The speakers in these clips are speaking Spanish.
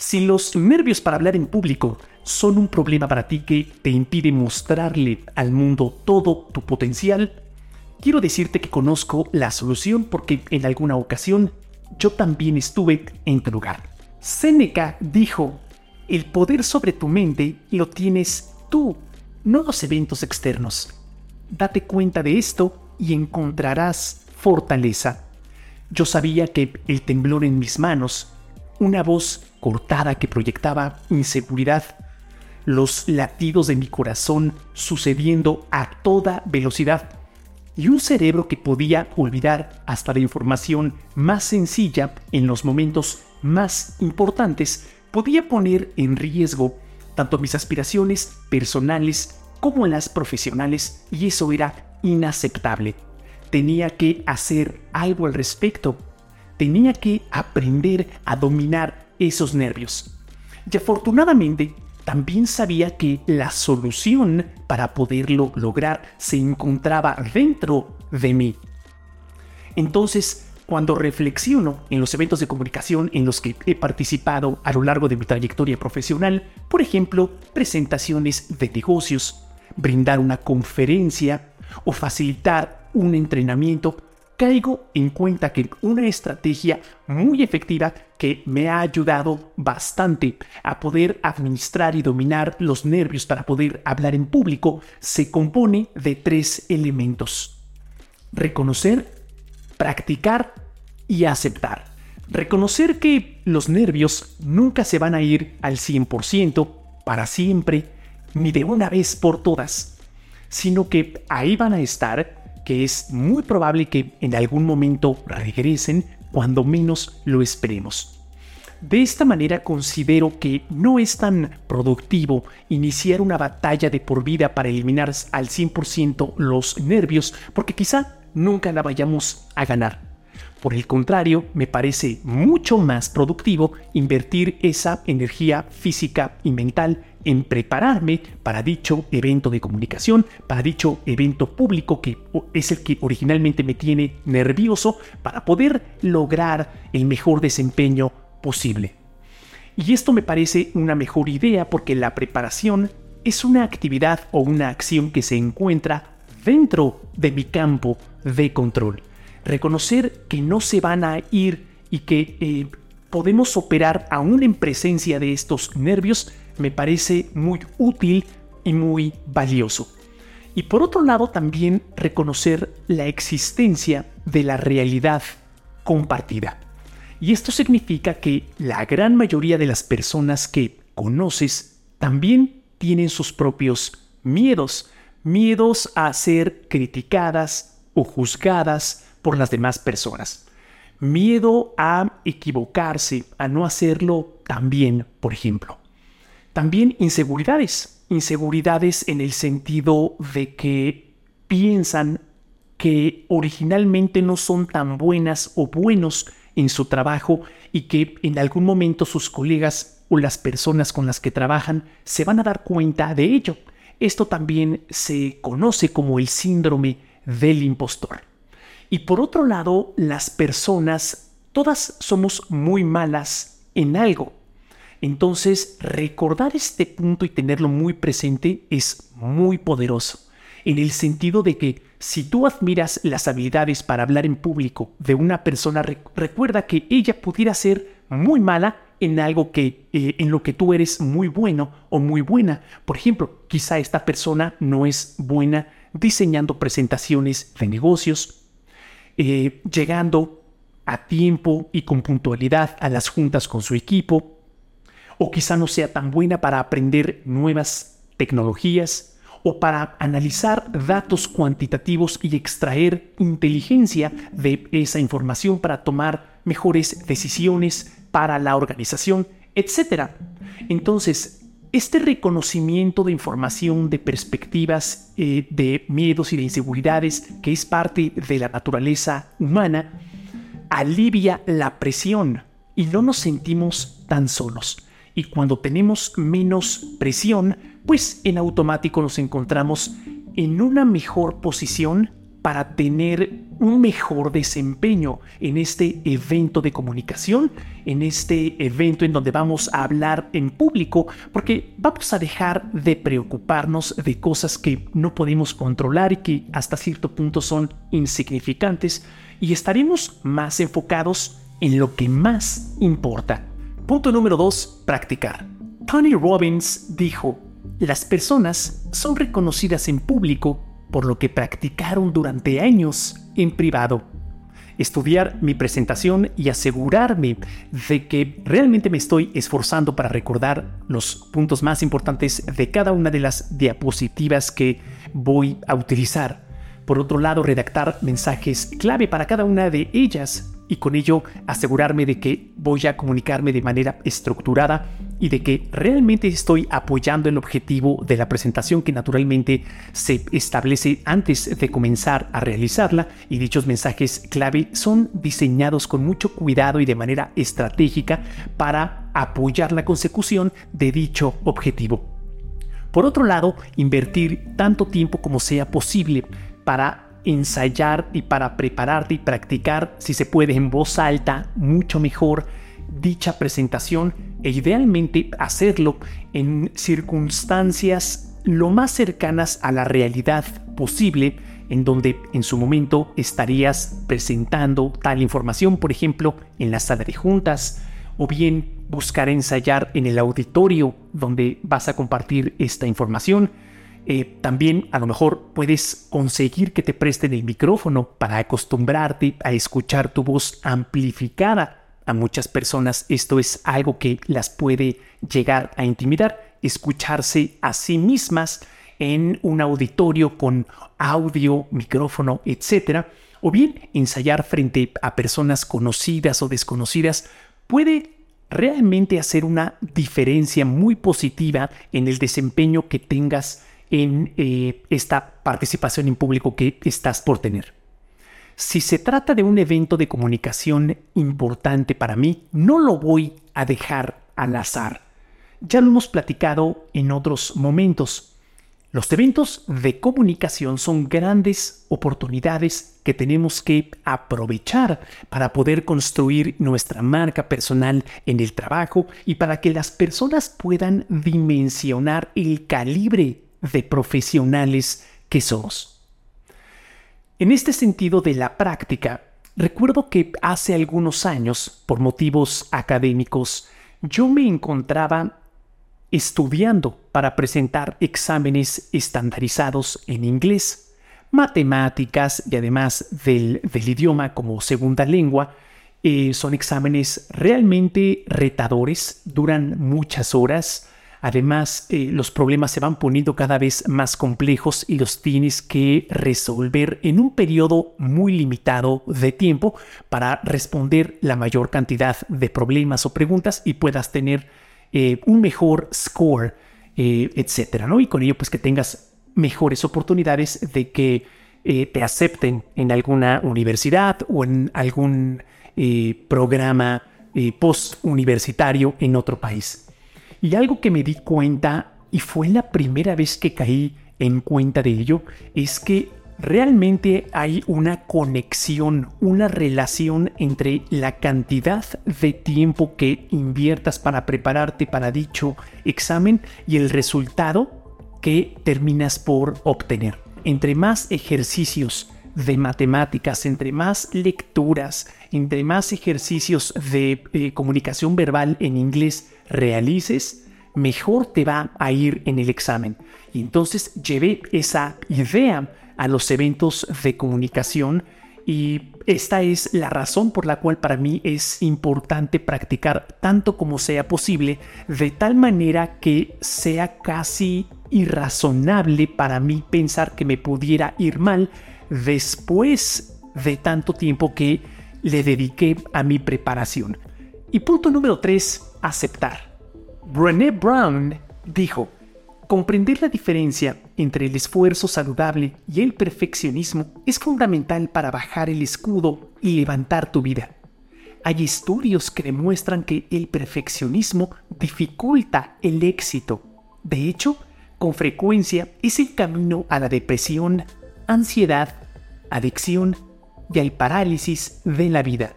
Si los nervios para hablar en público son un problema para ti que te impide mostrarle al mundo todo tu potencial, quiero decirte que conozco la solución porque en alguna ocasión yo también estuve en tu lugar. Seneca dijo, el poder sobre tu mente lo tienes tú, no los eventos externos. Date cuenta de esto y encontrarás fortaleza. Yo sabía que el temblor en mis manos, una voz cortada que proyectaba inseguridad, los latidos de mi corazón sucediendo a toda velocidad y un cerebro que podía olvidar hasta la información más sencilla en los momentos más importantes, podía poner en riesgo tanto mis aspiraciones personales como las profesionales y eso era inaceptable. Tenía que hacer algo al respecto. Tenía que aprender a dominar esos nervios. Y afortunadamente, también sabía que la solución para poderlo lograr se encontraba dentro de mí. Entonces, cuando reflexiono en los eventos de comunicación en los que he participado a lo largo de mi trayectoria profesional, por ejemplo, presentaciones de negocios, brindar una conferencia o facilitar un entrenamiento, caigo en cuenta que una estrategia muy efectiva que me ha ayudado bastante a poder administrar y dominar los nervios para poder hablar en público se compone de tres elementos. Reconocer, practicar y aceptar. Reconocer que los nervios nunca se van a ir al 100% para siempre, ni de una vez por todas, sino que ahí van a estar que es muy probable que en algún momento regresen cuando menos lo esperemos. De esta manera considero que no es tan productivo iniciar una batalla de por vida para eliminar al 100% los nervios porque quizá nunca la vayamos a ganar. Por el contrario, me parece mucho más productivo invertir esa energía física y mental en prepararme para dicho evento de comunicación, para dicho evento público que es el que originalmente me tiene nervioso para poder lograr el mejor desempeño posible. Y esto me parece una mejor idea porque la preparación es una actividad o una acción que se encuentra dentro de mi campo de control. Reconocer que no se van a ir y que eh, podemos operar aún en presencia de estos nervios me parece muy útil y muy valioso. Y por otro lado también reconocer la existencia de la realidad compartida. Y esto significa que la gran mayoría de las personas que conoces también tienen sus propios miedos, miedos a ser criticadas o juzgadas por las demás personas, miedo a equivocarse, a no hacerlo tan bien, por ejemplo. También inseguridades, inseguridades en el sentido de que piensan que originalmente no son tan buenas o buenos en su trabajo y que en algún momento sus colegas o las personas con las que trabajan se van a dar cuenta de ello. Esto también se conoce como el síndrome del impostor. Y por otro lado, las personas, todas somos muy malas en algo. Entonces, recordar este punto y tenerlo muy presente es muy poderoso, en el sentido de que si tú admiras las habilidades para hablar en público de una persona, recuerda que ella pudiera ser muy mala en algo que eh, en lo que tú eres muy bueno o muy buena. Por ejemplo, quizá esta persona no es buena diseñando presentaciones de negocios, eh, llegando a tiempo y con puntualidad a las juntas con su equipo, o quizá no sea tan buena para aprender nuevas tecnologías o para analizar datos cuantitativos y extraer inteligencia de esa información para tomar mejores decisiones para la organización, etc. Entonces, este reconocimiento de información, de perspectivas, eh, de miedos y de inseguridades, que es parte de la naturaleza humana, alivia la presión y no nos sentimos tan solos. Y cuando tenemos menos presión, pues en automático nos encontramos en una mejor posición para tener un mejor desempeño en este evento de comunicación, en este evento en donde vamos a hablar en público, porque vamos a dejar de preocuparnos de cosas que no podemos controlar y que hasta cierto punto son insignificantes y estaremos más enfocados en lo que más importa. Punto número 2. Practicar. Tony Robbins dijo, las personas son reconocidas en público por lo que practicaron durante años en privado. Estudiar mi presentación y asegurarme de que realmente me estoy esforzando para recordar los puntos más importantes de cada una de las diapositivas que voy a utilizar. Por otro lado, redactar mensajes clave para cada una de ellas y con ello asegurarme de que voy a comunicarme de manera estructurada y de que realmente estoy apoyando el objetivo de la presentación que naturalmente se establece antes de comenzar a realizarla y dichos mensajes clave son diseñados con mucho cuidado y de manera estratégica para apoyar la consecución de dicho objetivo. Por otro lado, invertir tanto tiempo como sea posible para ensayar y para prepararte y practicar, si se puede, en voz alta, mucho mejor dicha presentación e idealmente hacerlo en circunstancias lo más cercanas a la realidad posible, en donde en su momento estarías presentando tal información, por ejemplo, en la sala de juntas, o bien buscar ensayar en el auditorio donde vas a compartir esta información, eh, también a lo mejor puedes conseguir que te presten el micrófono para acostumbrarte a escuchar tu voz amplificada. A muchas personas esto es algo que las puede llegar a intimidar, escucharse a sí mismas en un auditorio con audio, micrófono, etc. O bien ensayar frente a personas conocidas o desconocidas puede realmente hacer una diferencia muy positiva en el desempeño que tengas en eh, esta participación en público que estás por tener. Si se trata de un evento de comunicación importante para mí, no lo voy a dejar al azar. Ya lo hemos platicado en otros momentos. Los eventos de comunicación son grandes oportunidades que tenemos que aprovechar para poder construir nuestra marca personal en el trabajo y para que las personas puedan dimensionar el calibre de profesionales que somos. En este sentido de la práctica, recuerdo que hace algunos años, por motivos académicos, yo me encontraba estudiando para presentar exámenes estandarizados en inglés, matemáticas y además del, idioma como segunda lengua. Eh, son exámenes realmente retadores, duran muchas horas, Además, eh, los problemas se van poniendo cada vez más complejos y los tienes que resolver en un periodo muy limitado de tiempo para responder la mayor cantidad de problemas o preguntas y puedas tener eh, un mejor score, eh, etcétera, ¿no? Y con ello, pues que tengas mejores oportunidades de que te acepten en alguna universidad o en algún programa post-universitario en otro país. Y algo que me di cuenta, y fue la primera vez que caí en cuenta de ello, es que realmente hay una conexión, una relación entre la cantidad de tiempo que inviertas para prepararte para dicho examen y el resultado que terminas por obtener. Entre más ejercicios de matemáticas, entre más lecturas, entre más ejercicios de eh, comunicación verbal en inglés realices, mejor te va a ir en el examen. Y entonces llevé esa idea a los eventos de comunicación y esta es la razón por la cual para mí es importante practicar tanto como sea posible, de tal manera que sea casi irrazonable para mí pensar que me pudiera ir mal después de tanto tiempo que le dediqué a mi preparación. Y punto número 3, aceptar. Brené Brown dijo, comprender la diferencia entre el esfuerzo saludable y el perfeccionismo es fundamental para bajar el escudo y levantar tu vida. Hay estudios que demuestran que el perfeccionismo dificulta el éxito. De hecho, con frecuencia es el camino a la depresión, ansiedad adicción y al parálisis de la vida.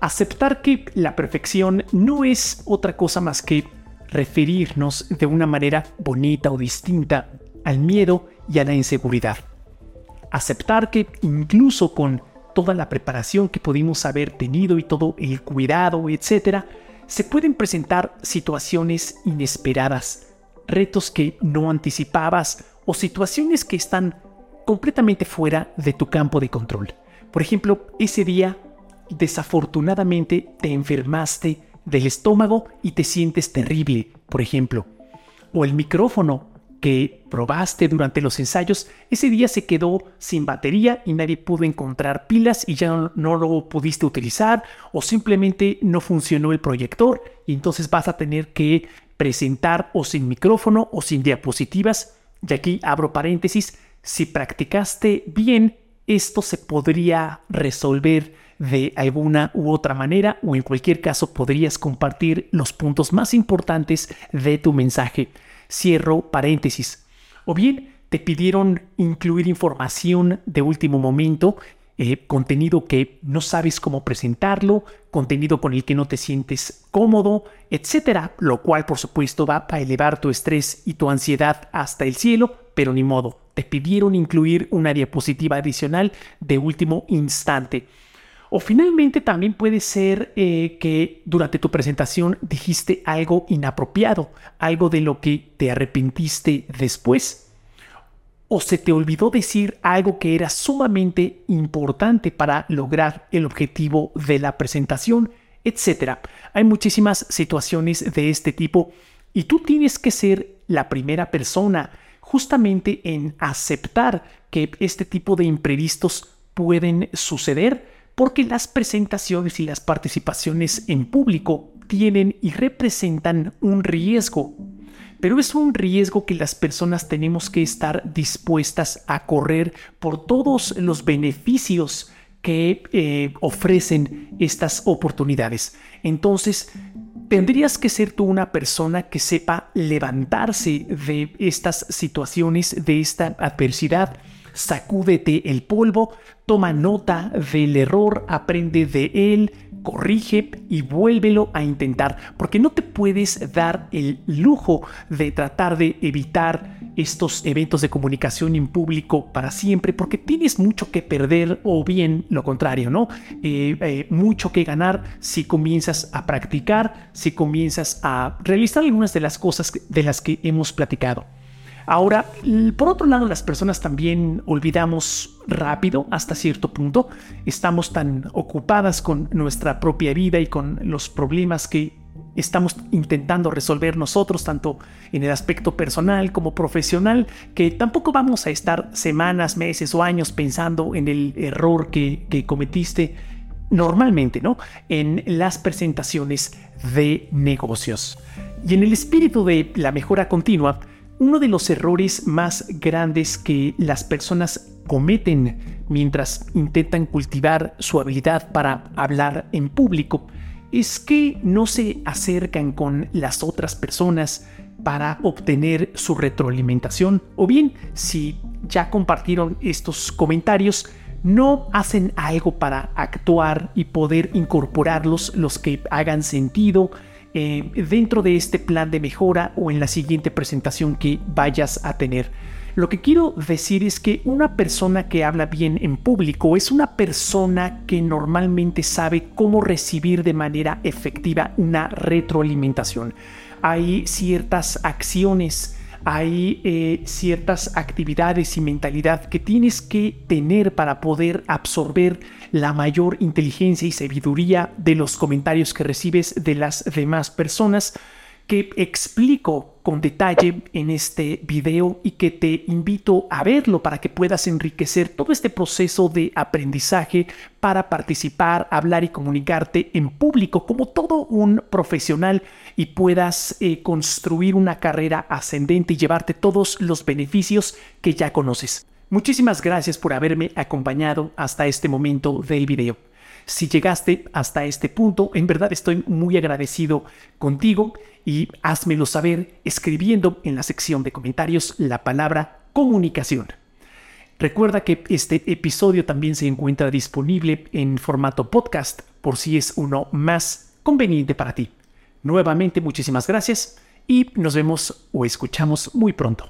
Aceptar que la perfección no es otra cosa más que referirnos de una manera bonita o distinta al miedo y a la inseguridad. Aceptar que incluso con toda la preparación que pudimos haber tenido y todo el cuidado, etc., se pueden presentar situaciones inesperadas, retos que no anticipabas o situaciones que están completamente fuera de tu campo de control. Por ejemplo, ese día desafortunadamente te enfermaste del estómago y te sientes terrible, por ejemplo. O el micrófono que probaste durante los ensayos, ese día se quedó sin batería y nadie pudo encontrar pilas y ya no, lo pudiste utilizar o simplemente no funcionó el proyector y entonces vas a tener que presentar o sin micrófono o sin diapositivas. Y aquí abro paréntesis, si practicaste bien, esto se podría resolver de alguna u otra manera o en cualquier caso podrías compartir los puntos más importantes de tu mensaje cierro paréntesis. O bien te pidieron incluir información de último momento, eh, contenido que no sabes cómo presentarlo, contenido con el que no te sientes cómodo, etcétera, lo cual por supuesto va a elevar tu estrés y tu ansiedad hasta el cielo, pero ni modo, te pidieron incluir una diapositiva adicional de último instante. O finalmente también puede ser eh, que durante tu presentación dijiste algo inapropiado, algo de lo que te arrepentiste después. O se te olvidó decir algo que era sumamente importante para lograr el objetivo de la presentación, etc. Hay muchísimas situaciones de este tipo y tú tienes que ser la primera persona justamente en aceptar que este tipo de imprevistos pueden suceder porque las presentaciones y las participaciones en público tienen y representan un riesgo, pero es un riesgo que las personas tenemos que estar dispuestas a correr por todos los beneficios que eh, ofrecen estas oportunidades. Entonces, tendrías que ser tú una persona que sepa levantarse de estas situaciones, de esta adversidad. Sacúdete el polvo, toma nota del error, aprende de él, corrige y vuélvelo a intentar, porque no te puedes dar el lujo de tratar de evitar estos eventos de comunicación en público para siempre, porque tienes mucho que perder o bien lo contrario, ¿no? Eh, eh, mucho que ganar si comienzas a practicar, si comienzas a realizar algunas de las cosas de las que hemos platicado. Ahora, por otro lado, las personas también olvidamos rápido hasta cierto punto. Estamos tan ocupadas con nuestra propia vida y con los problemas que estamos intentando resolver nosotros, tanto en el aspecto personal como profesional, que tampoco vamos a estar semanas, meses o años pensando en el error que, que cometiste normalmente, ¿no? En las presentaciones de negocios. Y en el espíritu de la mejora continua, uno de los errores más grandes que las personas cometen mientras intentan cultivar su habilidad para hablar en público es que no se acercan con las otras personas para obtener su retroalimentación. O bien si ya compartieron estos comentarios no hacen algo para actuar y poder incorporarlos los que hagan sentido eh, dentro de este plan de mejora o en la siguiente presentación que vayas a tener. Lo que quiero decir es que una persona que habla bien en público es una persona que normalmente sabe cómo recibir de manera efectiva una retroalimentación. Hay ciertas acciones hay eh, ciertas actividades y mentalidad que tienes que tener para poder absorber la mayor inteligencia y sabiduría de los comentarios que recibes de las demás personas que explico con detalle en este video y que te invito a verlo para que puedas enriquecer todo este proceso de aprendizaje para participar, hablar y comunicarte en público como todo un profesional y puedas eh, construir una carrera ascendente y llevarte todos los beneficios que ya conoces. Muchísimas gracias por haberme acompañado hasta este momento del video. Si llegaste hasta este punto, en verdad estoy muy agradecido contigo y házmelo saber escribiendo en la sección de comentarios la palabra comunicación. Recuerda que este episodio también se encuentra disponible en formato podcast por si es uno más conveniente para ti. Nuevamente muchísimas gracias y nos vemos o escuchamos muy pronto.